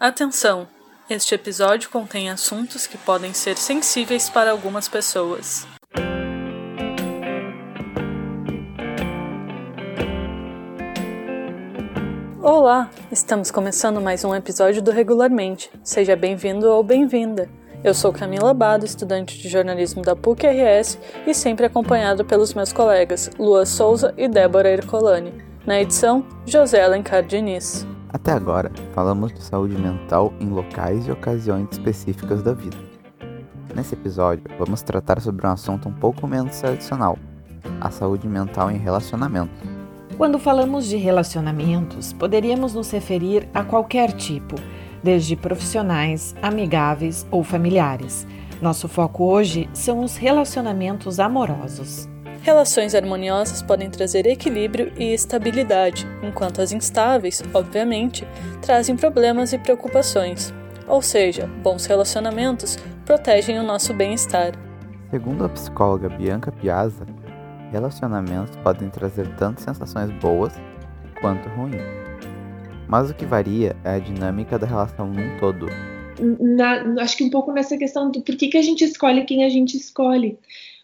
Atenção! Este episódio contém assuntos que podem ser sensíveis para algumas pessoas. Olá! Estamos começando mais um episódio do Regularmente. Seja bem-vindo ou bem-vinda. Eu sou Camila Bado, estudante de jornalismo da PUC-RS e sempre acompanhado pelos meus colegas Lua Souza e Débora Ercolani. Na edição, José Alencar Diniz. Até agora, falamos de saúde mental em locais e ocasiões específicas da vida. Nesse episódio, vamos tratar sobre um assunto um pouco menos tradicional: a saúde mental em relacionamentos. Quando falamos de relacionamentos, poderíamos nos referir a qualquer tipo, desde profissionais, amigáveis ou familiares. Nosso foco hoje são os relacionamentos amorosos. Relações harmoniosas podem trazer equilíbrio e estabilidade, enquanto as instáveis, obviamente, trazem problemas e preocupações. Ou seja, bons relacionamentos protegem o nosso bem-estar. Segundo a psicóloga Bianca Piazza, relacionamentos podem trazer tanto sensações boas quanto ruins. Mas o que varia é a dinâmica da relação num todo. Na, acho que um pouco nessa questão do por que, que a gente escolhe quem a gente escolhe.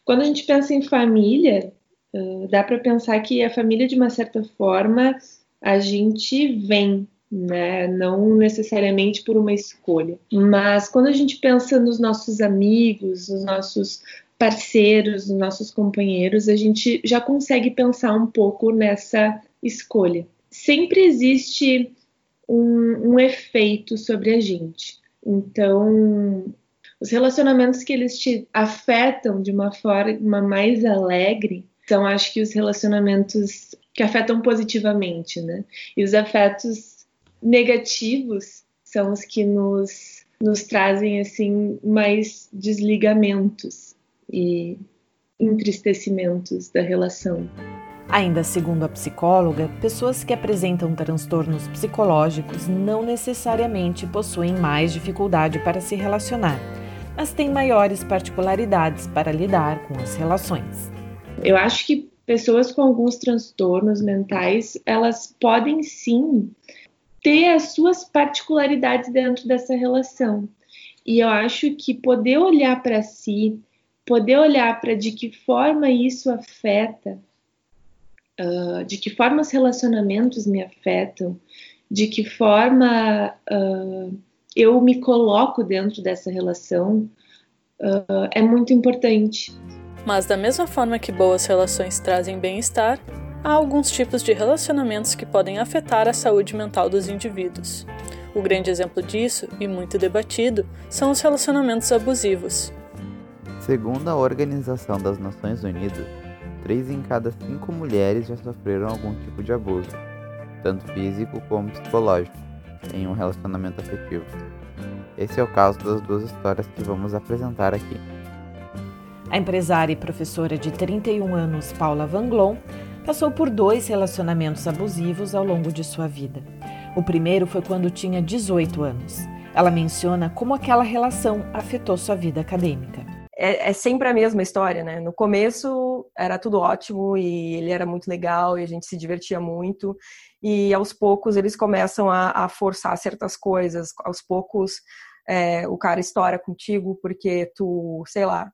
Quando a gente pensa em família, uh, dá para pensar que a família, de uma certa forma, a gente vem, né? Não necessariamente por uma escolha. Mas quando a gente pensa nos nossos amigos, nos nossos parceiros, nos nossos companheiros, a gente já consegue pensar um pouco nessa escolha. Sempre existe um, um efeito sobre a gente. Então, os relacionamentos que eles te afetam de uma forma mais alegre são, acho que, os relacionamentos que afetam positivamente, né? E os afetos negativos são os que nos, nos trazem, assim, mais desligamentos e entristecimentos da relação. Ainda segundo a psicóloga, pessoas que apresentam transtornos psicológicos não necessariamente possuem mais dificuldade para se relacionar mas tem maiores particularidades para lidar com as relações. Eu acho que pessoas com alguns transtornos mentais, elas podem sim ter as suas particularidades dentro dessa relação. E eu acho que poder olhar para si, poder olhar para de que forma isso afeta, uh, de que forma os relacionamentos me afetam, de que forma uh, eu me coloco dentro dessa relação uh, é muito importante. Mas, da mesma forma que boas relações trazem bem-estar, há alguns tipos de relacionamentos que podem afetar a saúde mental dos indivíduos. O grande exemplo disso, e muito debatido, são os relacionamentos abusivos. Segundo a Organização das Nações Unidas, três em cada cinco mulheres já sofreram algum tipo de abuso, tanto físico como psicológico em um relacionamento afetivo. Esse é o caso das duas histórias que vamos apresentar aqui. A empresária e professora de 31 anos, Paula Vanglon, passou por dois relacionamentos abusivos ao longo de sua vida. O primeiro foi quando tinha 18 anos. Ela menciona como aquela relação afetou sua vida acadêmica. É, é, sempre a mesma história, né? No começo era tudo ótimo e ele era muito legal e a gente se divertia muito e aos poucos eles começam a, a forçar certas coisas, aos poucos é, o cara estoura contigo porque tu, sei lá,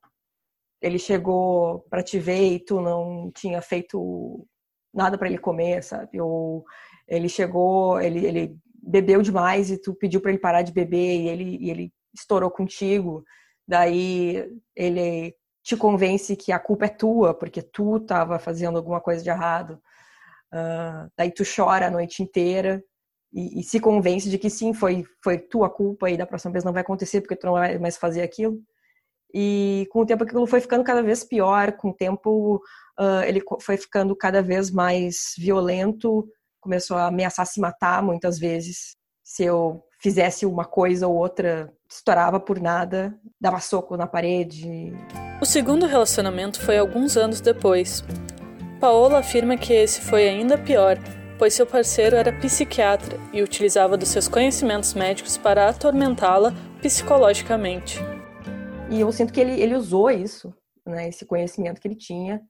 ele chegou para te ver e tu não tinha feito nada para ele comer, sabe? Ou ele chegou, ele, ele bebeu demais e tu pediu para ele parar de beber e ele, e ele estourou contigo. Daí ele te convence que a culpa é tua, porque tu estava fazendo alguma coisa de errado. Uh, daí tu chora a noite inteira e, e, se convence de que sim, foi, foi tua culpa e da próxima vez não vai acontecer porque tu não vai mais fazer aquilo. E com o tempo aquilo foi ficando cada vez pior, com o tempo uh, ele foi ficando cada vez mais violento, começou a ameaçar se matar muitas vezes. Se eu fizesse uma coisa ou outra, estourava por nada, dava soco na parede. O segundo relacionamento foi alguns anos depois. Paola afirma que esse foi ainda pior, pois seu parceiro era psiquiatra e utilizava dos seus conhecimentos médicos para atormentá-la psicologicamente. E eu sinto que ele, ele usou isso, né, esse conhecimento que ele tinha,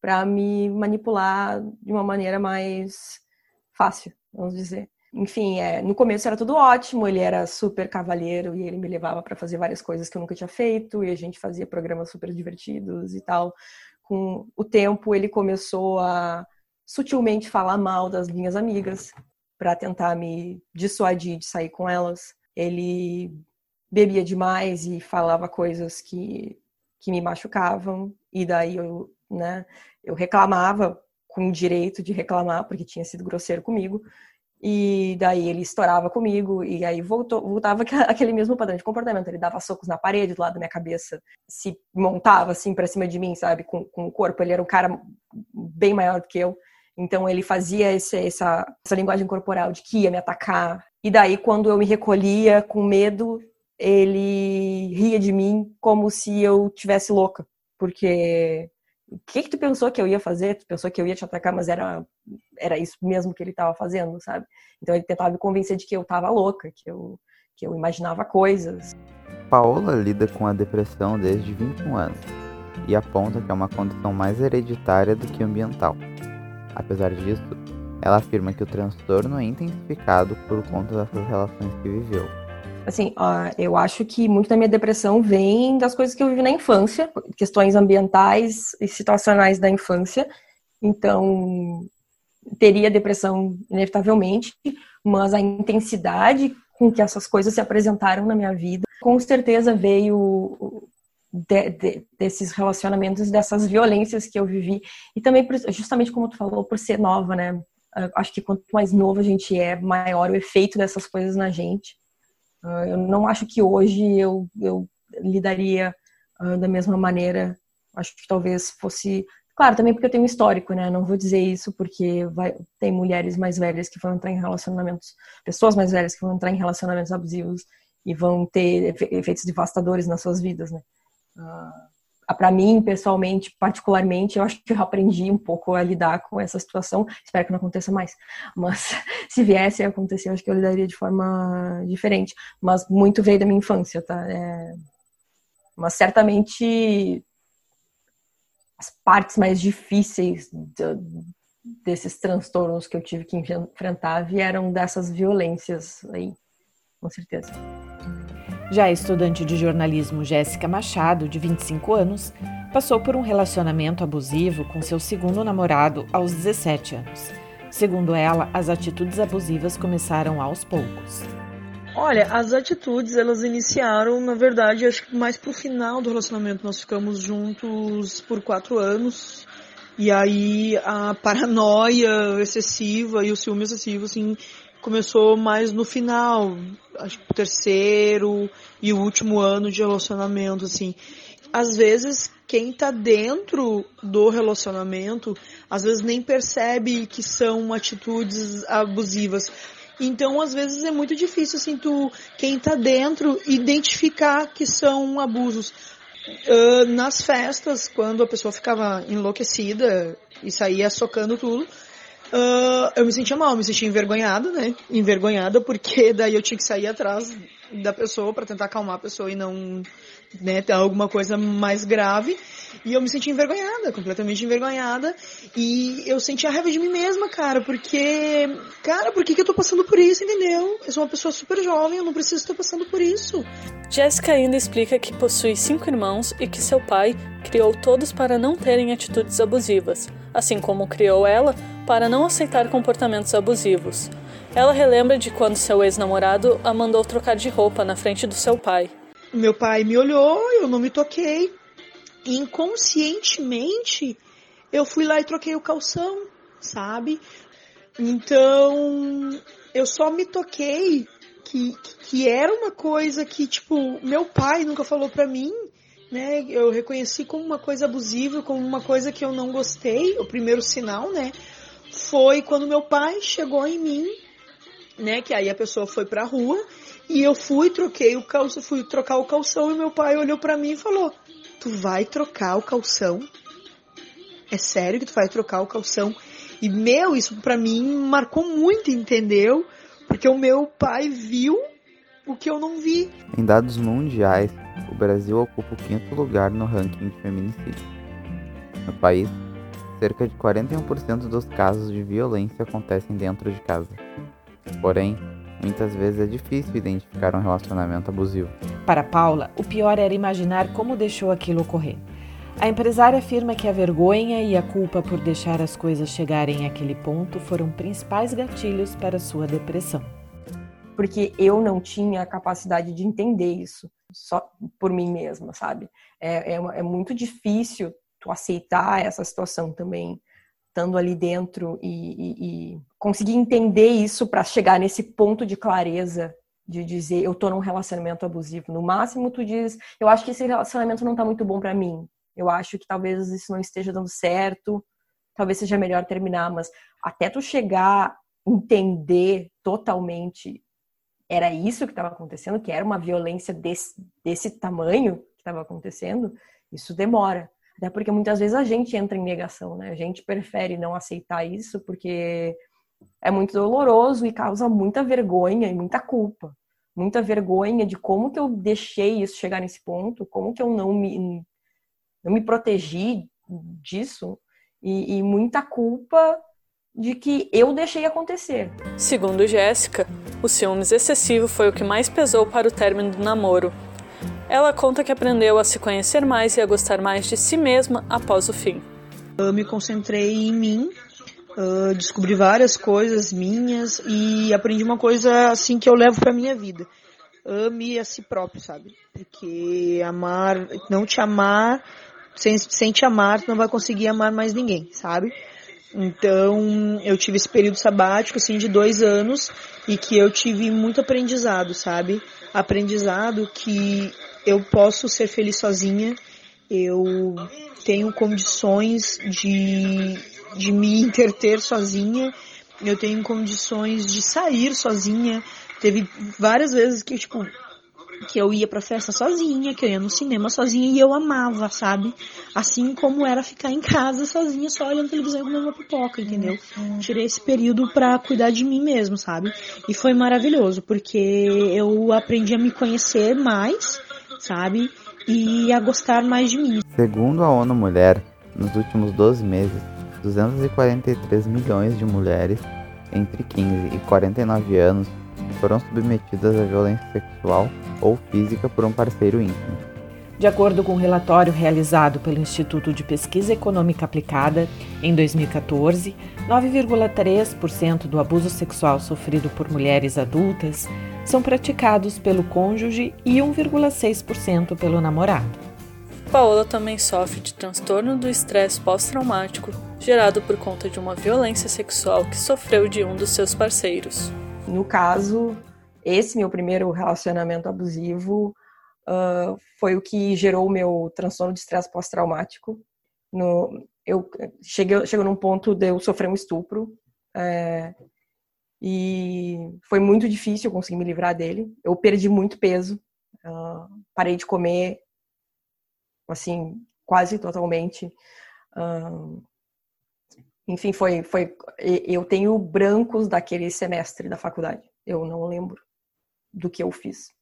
para me manipular de uma maneira mais fácil, vamos dizer. Enfim, é, no começo era tudo ótimo, ele era super cavalheiro e ele me levava para fazer várias coisas que eu nunca tinha feito e a gente fazia programas super divertidos e tal. Com o tempo, ele começou a sutilmente falar mal das minhas amigas para tentar me dissuadir de sair com elas. Ele bebia demais e falava coisas que, que me machucavam e daí eu, né, eu reclamava com o direito de reclamar porque tinha sido grosseiro comigo e daí ele estourava comigo, e aí voltou, voltava aquele mesmo padrão de comportamento. Ele dava socos na parede do lado da minha cabeça, se montava assim pra cima de mim, sabe, com, com o corpo. Ele era um cara bem maior do que eu. Então ele fazia esse, essa, essa linguagem corporal de que ia me atacar. E daí, quando eu me recolhia com medo, ele ria de mim como se eu tivesse louca. Porque o que, que tu pensou que eu ia fazer? Tu pensou que eu ia te atacar, mas era, era isso mesmo que ele estava fazendo, sabe? Então ele tentava me convencer de que eu estava louca, que eu, que eu imaginava coisas. Paola lida com a depressão desde 21 anos e aponta que é uma condição mais hereditária do que ambiental. Apesar disso, ela afirma que o transtorno é intensificado por conta dessas relações que viveu assim, eu acho que muito da minha depressão vem das coisas que eu vivi na infância, questões ambientais e situacionais da infância. Então, teria depressão inevitavelmente, mas a intensidade com que essas coisas se apresentaram na minha vida, com certeza veio de, de, desses relacionamentos, dessas violências que eu vivi. E também, justamente como tu falou, por ser nova, né? Acho que quanto mais novo a gente é, maior o efeito dessas coisas na gente. Uh, eu não acho que hoje eu, eu lidaria uh, da mesma maneira. Acho que talvez fosse. Claro, também porque eu tenho histórico, né? Não vou dizer isso porque vai, tem mulheres mais velhas que vão entrar em relacionamentos, pessoas mais velhas que vão entrar em relacionamentos abusivos e vão ter efeitos devastadores nas suas vidas, né? Uh, para mim, pessoalmente, particularmente, eu acho que eu aprendi um pouco a lidar com essa situação. Espero que não aconteça mais. Mas se viesse a acontecer, eu acho que eu lidaria de forma diferente. Mas muito veio da minha infância, tá? É... Mas certamente as partes mais difíceis desses transtornos que eu tive que enfrentar vieram dessas violências aí, com certeza. Já a estudante de jornalismo Jéssica Machado, de 25 anos, passou por um relacionamento abusivo com seu segundo namorado aos 17 anos. Segundo ela, as atitudes abusivas começaram aos poucos. Olha, as atitudes elas iniciaram, na verdade, acho que mais pro final do relacionamento. Nós ficamos juntos por quatro anos. E aí a paranoia excessiva e o ciúme excessivo, assim, começou mais no final, acho que o terceiro e o último ano de relacionamento, assim. Às vezes, quem tá dentro do relacionamento, às vezes nem percebe que são atitudes abusivas. Então, às vezes é muito difícil, assim, tu, quem tá dentro, identificar que são abusos. Uh, nas festas, quando a pessoa ficava enlouquecida e saía socando tudo, Uh, eu me sentia mal, me sentia envergonhada, né? Envergonhada porque daí eu tinha que sair atrás da pessoa para tentar acalmar a pessoa e não né, ter alguma coisa mais grave. E eu me sentia envergonhada, completamente envergonhada. E eu sentia raiva de mim mesma, cara, porque, cara, por que, que eu tô passando por isso, entendeu? Eu sou uma pessoa super jovem, eu não preciso estar passando por isso. Jessica ainda explica que possui cinco irmãos e que seu pai criou todos para não terem atitudes abusivas, assim como criou ela para não aceitar comportamentos abusivos. Ela relembra de quando seu ex-namorado a mandou trocar de roupa na frente do seu pai. Meu pai me olhou, eu não me toquei. Inconscientemente, eu fui lá e troquei o calção, sabe? Então, eu só me toquei que, que era uma coisa que, tipo, meu pai nunca falou pra mim, né? Eu reconheci como uma coisa abusiva, como uma coisa que eu não gostei, o primeiro sinal, né? Foi quando meu pai chegou em mim, né? Que aí a pessoa foi pra rua e eu fui, troquei o calção, fui trocar o calção e meu pai olhou para mim e falou: Tu vai trocar o calção? É sério que tu vai trocar o calção? E meu, isso para mim marcou muito, entendeu? Porque o meu pai viu o que eu não vi. Em dados mundiais, o Brasil ocupa o quinto lugar no ranking de feminicídio. No país, cerca de 41% dos casos de violência acontecem dentro de casa. Porém, muitas vezes é difícil identificar um relacionamento abusivo. Para Paula, o pior era imaginar como deixou aquilo ocorrer. A empresária afirma que a vergonha e a culpa por deixar as coisas chegarem àquele ponto foram principais gatilhos para sua depressão. Porque eu não tinha a capacidade de entender isso só por mim mesma, sabe? É, é, é muito difícil tu aceitar essa situação também, estando ali dentro e, e, e conseguir entender isso para chegar nesse ponto de clareza de dizer eu tô num relacionamento abusivo. No máximo tu diz, eu acho que esse relacionamento não tá muito bom para mim. Eu acho que talvez isso não esteja dando certo. Talvez seja melhor terminar, mas até tu chegar entender totalmente era isso que estava acontecendo, que era uma violência desse, desse tamanho que estava acontecendo, isso demora. Até porque muitas vezes a gente entra em negação, né? A gente prefere não aceitar isso porque é muito doloroso e causa muita vergonha e muita culpa. Muita vergonha de como que eu deixei isso chegar nesse ponto, como que eu não me, não me protegi disso e, e muita culpa de que eu deixei acontecer. Segundo Jéssica, o ciúmes excessivo foi o que mais pesou para o término do namoro. Ela conta que aprendeu a se conhecer mais e a gostar mais de si mesma após o fim. Eu me concentrei em mim, descobri várias coisas minhas e aprendi uma coisa assim que eu levo para minha vida. Ame a si próprio, sabe? Porque amar, não te amar, sem, sem te amar, tu não vai conseguir amar mais ninguém, sabe? Então, eu tive esse período sabático, assim, de dois anos, e que eu tive muito aprendizado, sabe? Aprendizado que eu posso ser feliz sozinha, eu tenho condições de, de me interter sozinha, eu tenho condições de sair sozinha. Teve várias vezes que, tipo, que eu ia pra festa sozinha, que eu ia no cinema sozinha e eu amava, sabe? Assim como era ficar em casa sozinha, só olhando televisão e comendo uma pipoca, entendeu? Tirei esse período pra cuidar de mim mesmo, sabe? E foi maravilhoso, porque eu aprendi a me conhecer mais, sabe? E a gostar mais de mim. Segundo a ONU Mulher, nos últimos 12 meses, 243 milhões de mulheres entre 15 e 49 anos foram submetidas à violência sexual ou física por um parceiro íntimo. De acordo com um relatório realizado pelo Instituto de Pesquisa Econômica Aplicada, em 2014, 9,3% do abuso sexual sofrido por mulheres adultas são praticados pelo cônjuge e 1,6% pelo namorado. Paola também sofre de transtorno do estresse pós-traumático gerado por conta de uma violência sexual que sofreu de um dos seus parceiros. No caso, esse meu primeiro relacionamento abusivo uh, foi o que gerou o meu transtorno de estresse pós-traumático. Eu cheguei, chegou num ponto de eu sofrer um estupro é, e foi muito difícil eu conseguir me livrar dele. Eu perdi muito peso, uh, parei de comer, assim, quase totalmente. Uh, enfim, foi, foi. Eu tenho brancos daquele semestre da faculdade. Eu não lembro do que eu fiz,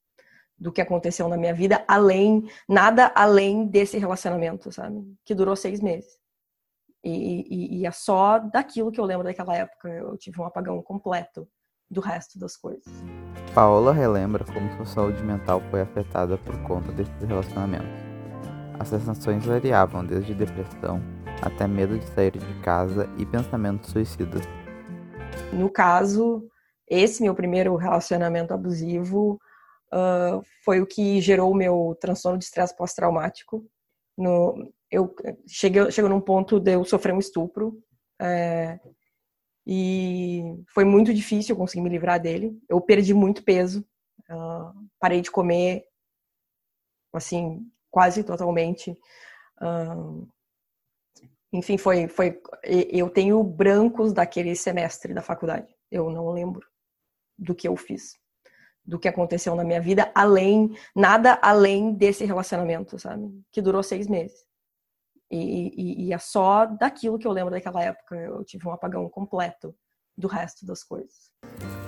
do que aconteceu na minha vida, além, nada além desse relacionamento, sabe? Que durou seis meses. E, e, e é só daquilo que eu lembro daquela época. Eu tive um apagão completo do resto das coisas. Paola relembra como sua saúde mental foi afetada por conta desses relacionamentos. As sensações variavam desde depressão até medo de sair de casa e pensamentos suicidas. No caso, esse meu primeiro relacionamento abusivo uh, foi o que gerou o meu transtorno de estresse pós-traumático. Eu cheguei, chegou num ponto de eu sofrer um estupro é, e foi muito difícil eu conseguir me livrar dele. Eu perdi muito peso, uh, parei de comer, assim, quase totalmente. Uh, enfim, foi, foi. Eu tenho brancos daquele semestre da faculdade. Eu não lembro do que eu fiz, do que aconteceu na minha vida, além, nada além desse relacionamento, sabe? Que durou seis meses. E, e, e é só daquilo que eu lembro daquela época. Eu tive um apagão completo do resto das coisas.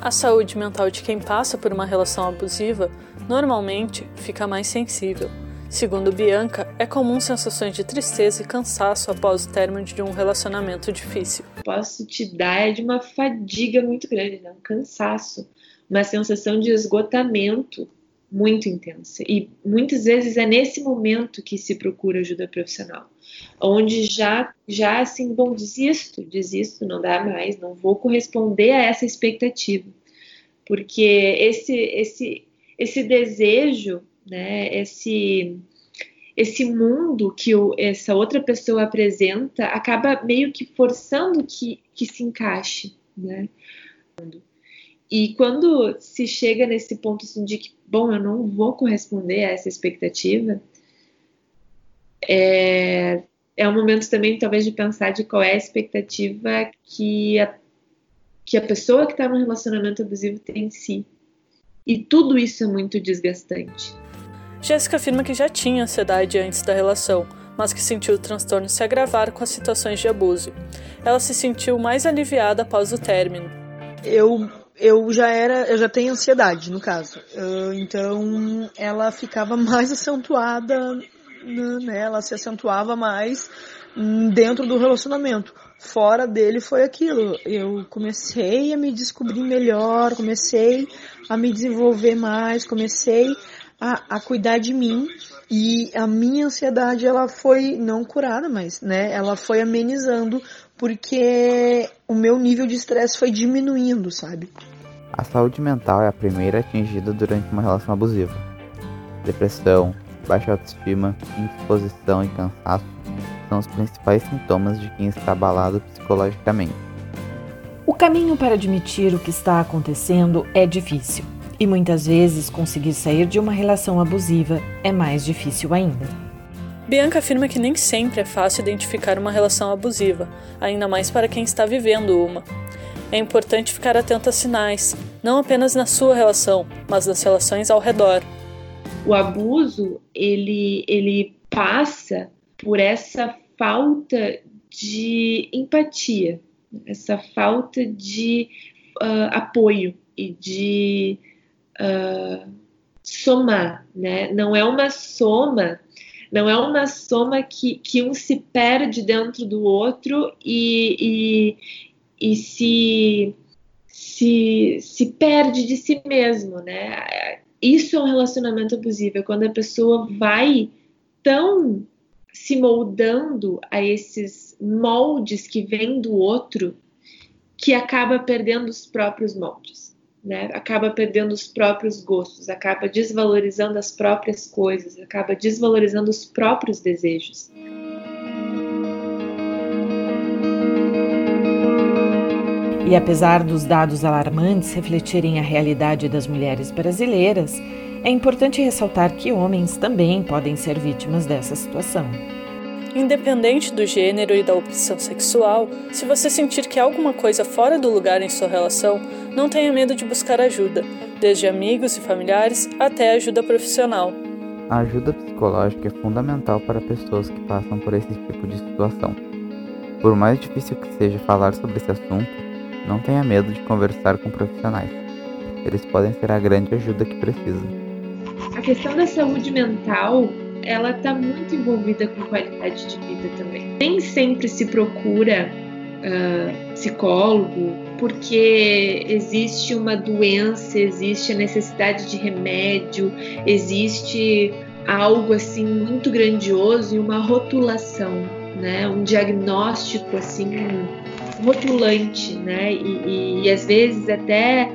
A saúde mental de quem passa por uma relação abusiva normalmente fica mais sensível. Segundo Bianca, é comum sensações de tristeza e cansaço após o término de um relacionamento difícil. posso te dar é de uma fadiga muito grande, né? um cansaço, uma sensação de esgotamento muito intensa. E muitas vezes é nesse momento que se procura ajuda profissional, onde já, já assim, bom, desisto, desisto, não dá mais, não vou corresponder a essa expectativa, porque esse, esse, esse desejo, né, esse esse mundo que o, essa outra pessoa apresenta acaba meio que forçando que, que se encaixe, né? E quando se chega nesse ponto assim, de que, bom, eu não vou corresponder a essa expectativa, é, é um momento também, talvez, de pensar de qual é a expectativa que a, que a pessoa que está no relacionamento abusivo tem em si. E tudo isso é muito desgastante. Jéssica afirma que já tinha ansiedade antes da relação, mas que sentiu o transtorno se agravar com as situações de abuso. Ela se sentiu mais aliviada após o término. Eu eu já era, eu já tenho ansiedade, no caso. Uh, então, ela ficava mais acentuada, né? Ela se acentuava mais dentro do relacionamento. Fora dele foi aquilo. Eu comecei a me descobrir melhor, comecei a me desenvolver mais, comecei a, a cuidar de mim e a minha ansiedade ela foi não curada, mas né, ela foi amenizando porque o meu nível de estresse foi diminuindo, sabe? A saúde mental é a primeira atingida durante uma relação abusiva. Depressão, baixa autoestima, indisposição e cansaço são os principais sintomas de quem está abalado psicologicamente. O caminho para admitir o que está acontecendo é difícil, e muitas vezes conseguir sair de uma relação abusiva é mais difícil ainda. Bianca afirma que nem sempre é fácil identificar uma relação abusiva, ainda mais para quem está vivendo uma. É importante ficar atento a sinais, não apenas na sua relação, mas nas relações ao redor. O abuso, ele, ele passa por essa falta de empatia, essa falta de uh, apoio e de uh, somar, né? Não é uma soma não é uma soma que, que um se perde dentro do outro e, e, e se, se, se perde de si mesmo, né? Isso é um relacionamento abusivo, é quando a pessoa vai tão se moldando a esses moldes que vêm do outro que acaba perdendo os próprios moldes né? Acaba perdendo os próprios gostos, acaba desvalorizando as próprias coisas, acaba desvalorizando os próprios desejos. E apesar dos dados alarmantes refletirem a realidade das mulheres brasileiras, é importante ressaltar que homens também podem ser vítimas dessa situação. Independente do gênero e da opção sexual, se você sentir que há alguma coisa fora do lugar em sua relação, não tenha medo de buscar ajuda, desde amigos e familiares até ajuda profissional. A ajuda psicológica é fundamental para pessoas que passam por esse tipo de situação. Por mais difícil que seja falar sobre esse assunto, não tenha medo de conversar com profissionais. Eles podem ser a grande ajuda que precisa. A questão da saúde mental ela está muito envolvida com qualidade de vida também. Nem sempre se procura uh, psicólogo porque existe uma doença, existe a necessidade de remédio, existe algo assim muito grandioso e uma rotulação, né? Um diagnóstico assim rotulante, né? E, e, e às vezes até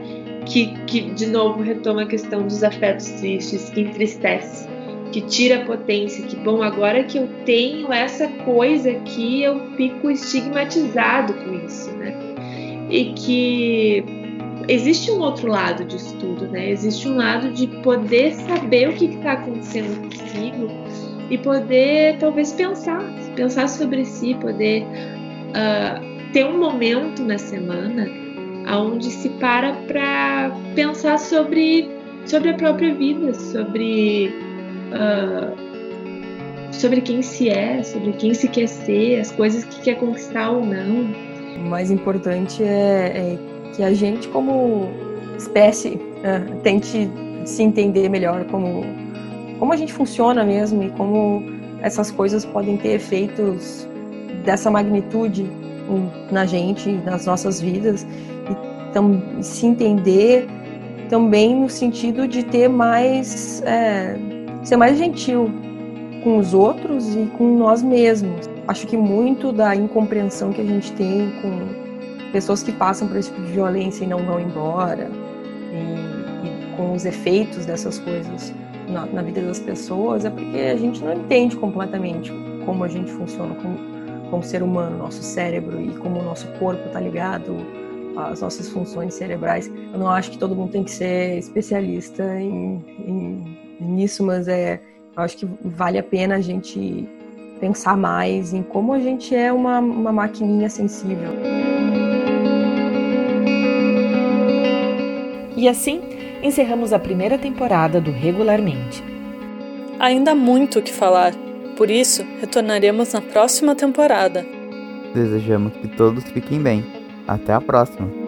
que, que de novo retoma a questão dos afetos tristes, que entristece que tira a potência, que bom, agora que eu tenho essa coisa aqui, eu fico estigmatizado com isso, né? E que existe um outro lado disso tudo, né? Existe um lado de poder saber o que está acontecendo consigo e poder talvez pensar, pensar sobre si, poder uh, ter um momento na semana onde se para para pensar sobre sobre a própria vida, sobre uh, sobre quem se é, sobre quem se quer ser, as coisas que quer conquistar ou não. O mais importante é, é que a gente, como espécie, uh, tente se entender melhor como, como a gente funciona mesmo e como essas coisas podem ter efeitos dessa magnitude na gente, nas nossas vidas, se entender também no sentido de ter mais. É, ser mais gentil com os outros e com nós mesmos. Acho que muito da incompreensão que a gente tem com pessoas que passam por esse tipo de violência e não vão embora, e, e com os efeitos dessas coisas na, na, vida das pessoas, é porque a gente não entende completamente como a gente funciona como, como ser humano, nosso cérebro e como o nosso corpo está ligado às nossas funções cerebrais. Eu não acho que todo mundo tem que ser especialista em, em, nisso, mas é, eu acho que vale a pena a gente pensar mais em como a gente é uma, uma maquininha sensível. E assim, encerramos a primeira temporada do Regularmente. Ainda há muito o que falar, por isso retornaremos na próxima temporada. Desejamos que todos fiquem bem. Até a próxima!